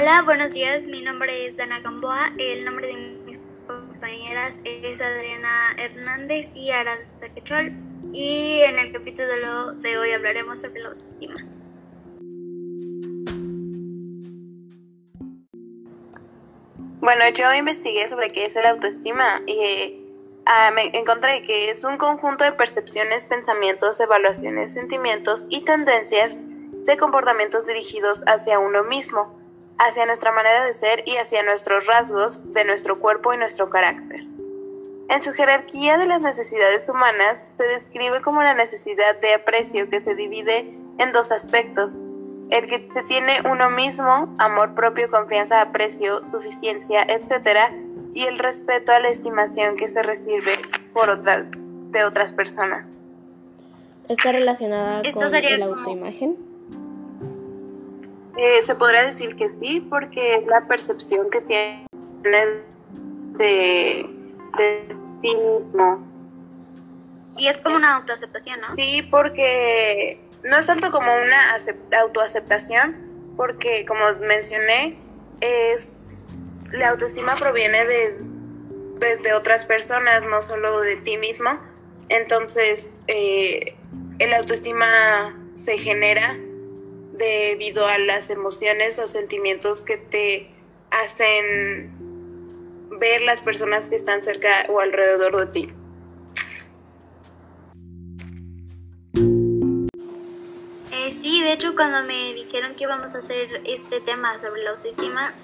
Hola, buenos días. Mi nombre es Dana Gamboa. El nombre de mis compañeras es Adriana Hernández y Aranza Quechol. Y en el capítulo de hoy hablaremos sobre la autoestima. Bueno, yo investigué sobre qué es la autoestima y ah, me encontré que es un conjunto de percepciones, pensamientos, evaluaciones, sentimientos y tendencias de comportamientos dirigidos hacia uno mismo hacia nuestra manera de ser y hacia nuestros rasgos de nuestro cuerpo y nuestro carácter. En su jerarquía de las necesidades humanas se describe como la necesidad de aprecio que se divide en dos aspectos, el que se tiene uno mismo, amor propio, confianza, aprecio, suficiencia, etc., y el respeto a la estimación que se recibe por otras de otras personas. ¿Está relacionada con la autoimagen? Eh, se podría decir que sí, porque es la percepción que tienes de, ti mismo. Y es como una autoaceptación, ¿no? Sí, porque no es tanto como una autoaceptación, porque como mencioné, es la autoestima proviene desde otras personas, no solo de ti mismo. Entonces, eh, el autoestima se genera debido a las emociones o sentimientos que te hacen ver las personas que están cerca o alrededor de ti. Eh, sí, de hecho cuando me dijeron que íbamos a hacer este tema sobre la autoestima,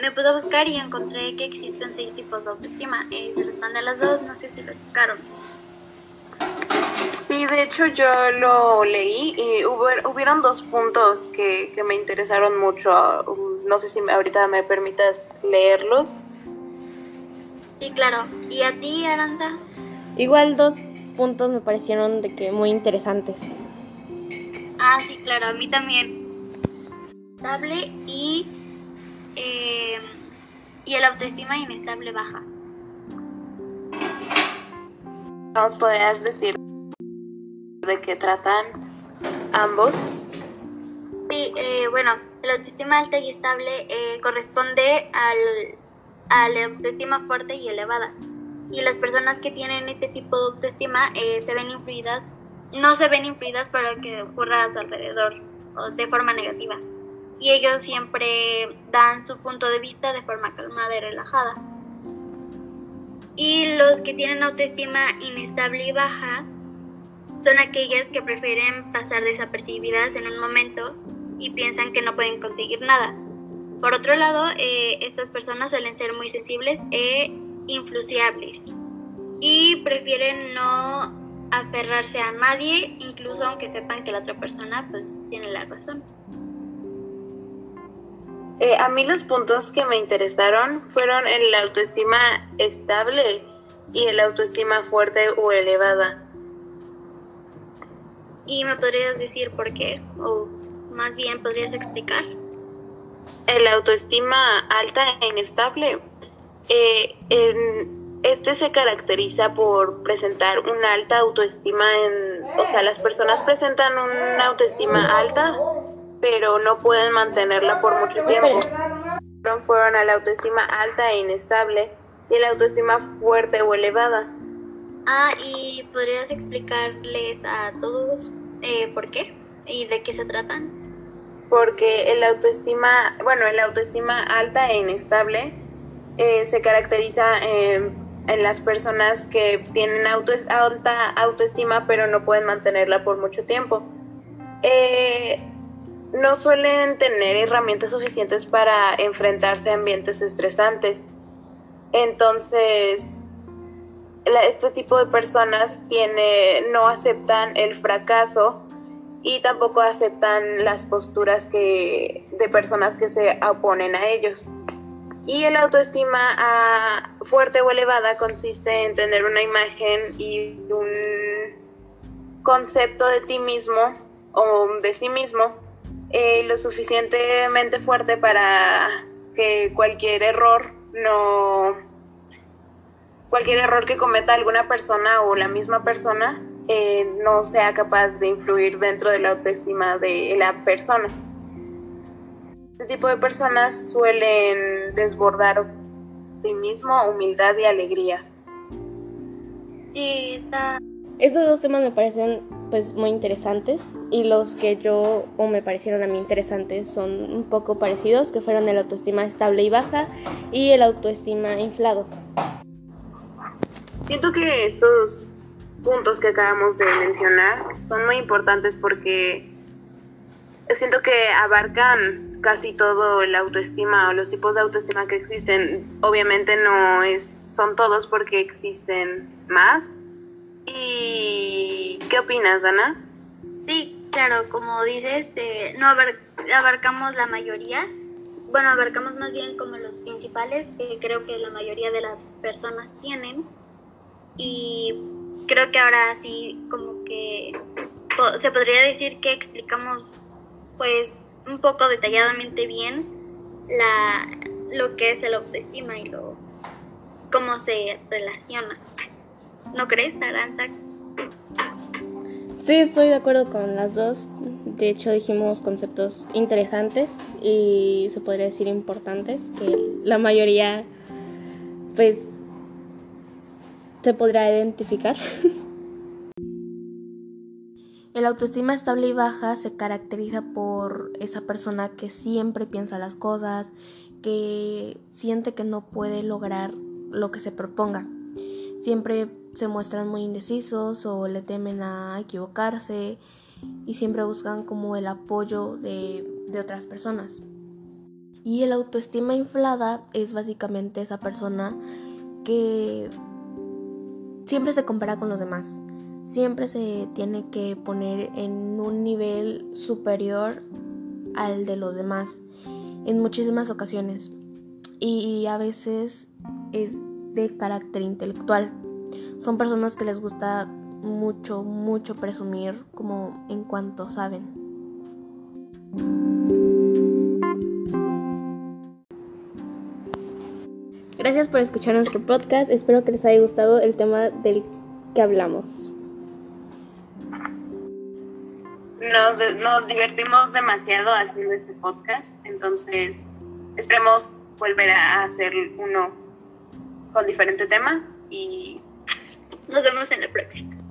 me pude buscar y encontré que existen seis tipos de autoestima. Eh, se responde a las dos, no sé si lo explicaron. Sí, de hecho yo lo leí y hubo, hubieron dos puntos que, me interesaron mucho. No sé si ahorita me permitas leerlos. Sí, claro. ¿Y a ti, Aranda? Igual dos puntos me parecieron de que muy interesantes. Ah, sí, claro, a mí también. Estable y, eh, y el autoestima inestable baja. ¿Nos podrías decir de qué tratan ambos? Sí, eh, bueno, la autoestima alta y estable eh, corresponde al, a la autoestima fuerte y elevada. Y las personas que tienen este tipo de autoestima eh, se ven influidas, no se ven influidas para que ocurra a su alrededor o de forma negativa. Y ellos siempre dan su punto de vista de forma calmada y relajada. Y los que tienen autoestima inestable y baja son aquellas que prefieren pasar desapercibidas en un momento y piensan que no pueden conseguir nada. Por otro lado, eh, estas personas suelen ser muy sensibles e influenciables y prefieren no aferrarse a nadie, incluso aunque sepan que la otra persona pues tiene la razón. Eh, a mí los puntos que me interesaron fueron el autoestima estable y el autoestima fuerte o elevada. ¿Y me podrías decir por qué? O más bien, ¿podrías explicar? El autoestima alta e inestable. Eh, este se caracteriza por presentar una alta autoestima en... O sea, las personas presentan una autoestima alta pero no pueden mantenerla por mucho tiempo. Fueron a la autoestima alta e inestable y la autoestima fuerte o elevada. Ah, ¿y podrías explicarles a todos eh, por qué y de qué se tratan? Porque el autoestima, bueno, el autoestima alta e inestable eh, se caracteriza en las personas que tienen auto, alta autoestima pero no pueden mantenerla por mucho tiempo. Eh, no suelen tener herramientas suficientes para enfrentarse a ambientes estresantes. Entonces, este tipo de personas tiene, no aceptan el fracaso y tampoco aceptan las posturas que, de personas que se oponen a ellos. Y el autoestima fuerte o elevada consiste en tener una imagen y un concepto de ti mismo o de sí mismo eh, lo suficientemente fuerte para que cualquier error no cualquier error que cometa alguna persona o la misma persona eh, no sea capaz de influir dentro de la autoestima de la persona. este tipo de personas suelen desbordar optimismo, humildad y alegría. Sí, está... Estos dos temas me parecen pues muy interesantes y los que yo o me parecieron a mí interesantes son un poco parecidos, que fueron el autoestima estable y baja y el autoestima inflado. Siento que estos puntos que acabamos de mencionar son muy importantes porque siento que abarcan casi todo el autoestima o los tipos de autoestima que existen. Obviamente no es, son todos porque existen más. ¿Y qué opinas, Ana? Sí, claro, como dices, eh, no abarcamos la mayoría. Bueno, abarcamos más bien como los principales que creo que la mayoría de las personas tienen. Y creo que ahora sí como que se podría decir que explicamos pues un poco detalladamente bien la, lo que es el autoestima y lo cómo se relaciona. ¿No crees, Aranza? Sí, estoy de acuerdo con las dos. De hecho, dijimos conceptos interesantes y se podría decir importantes que la mayoría, pues, se podrá identificar. El autoestima estable y baja se caracteriza por esa persona que siempre piensa las cosas, que siente que no puede lograr lo que se proponga. Siempre se muestran muy indecisos o le temen a equivocarse y siempre buscan como el apoyo de, de otras personas. Y el autoestima inflada es básicamente esa persona que siempre se compara con los demás siempre se tiene que poner en un nivel superior al de los demás en muchísimas ocasiones y a veces es de carácter intelectual. Son personas que les gusta mucho, mucho presumir como en cuanto saben. Gracias por escuchar nuestro podcast. Espero que les haya gustado el tema del que hablamos. nos, divertimos demasiado haciendo este podcast, entonces esperemos volver a hacer uno con diferente tema y nos vemos en la próxima.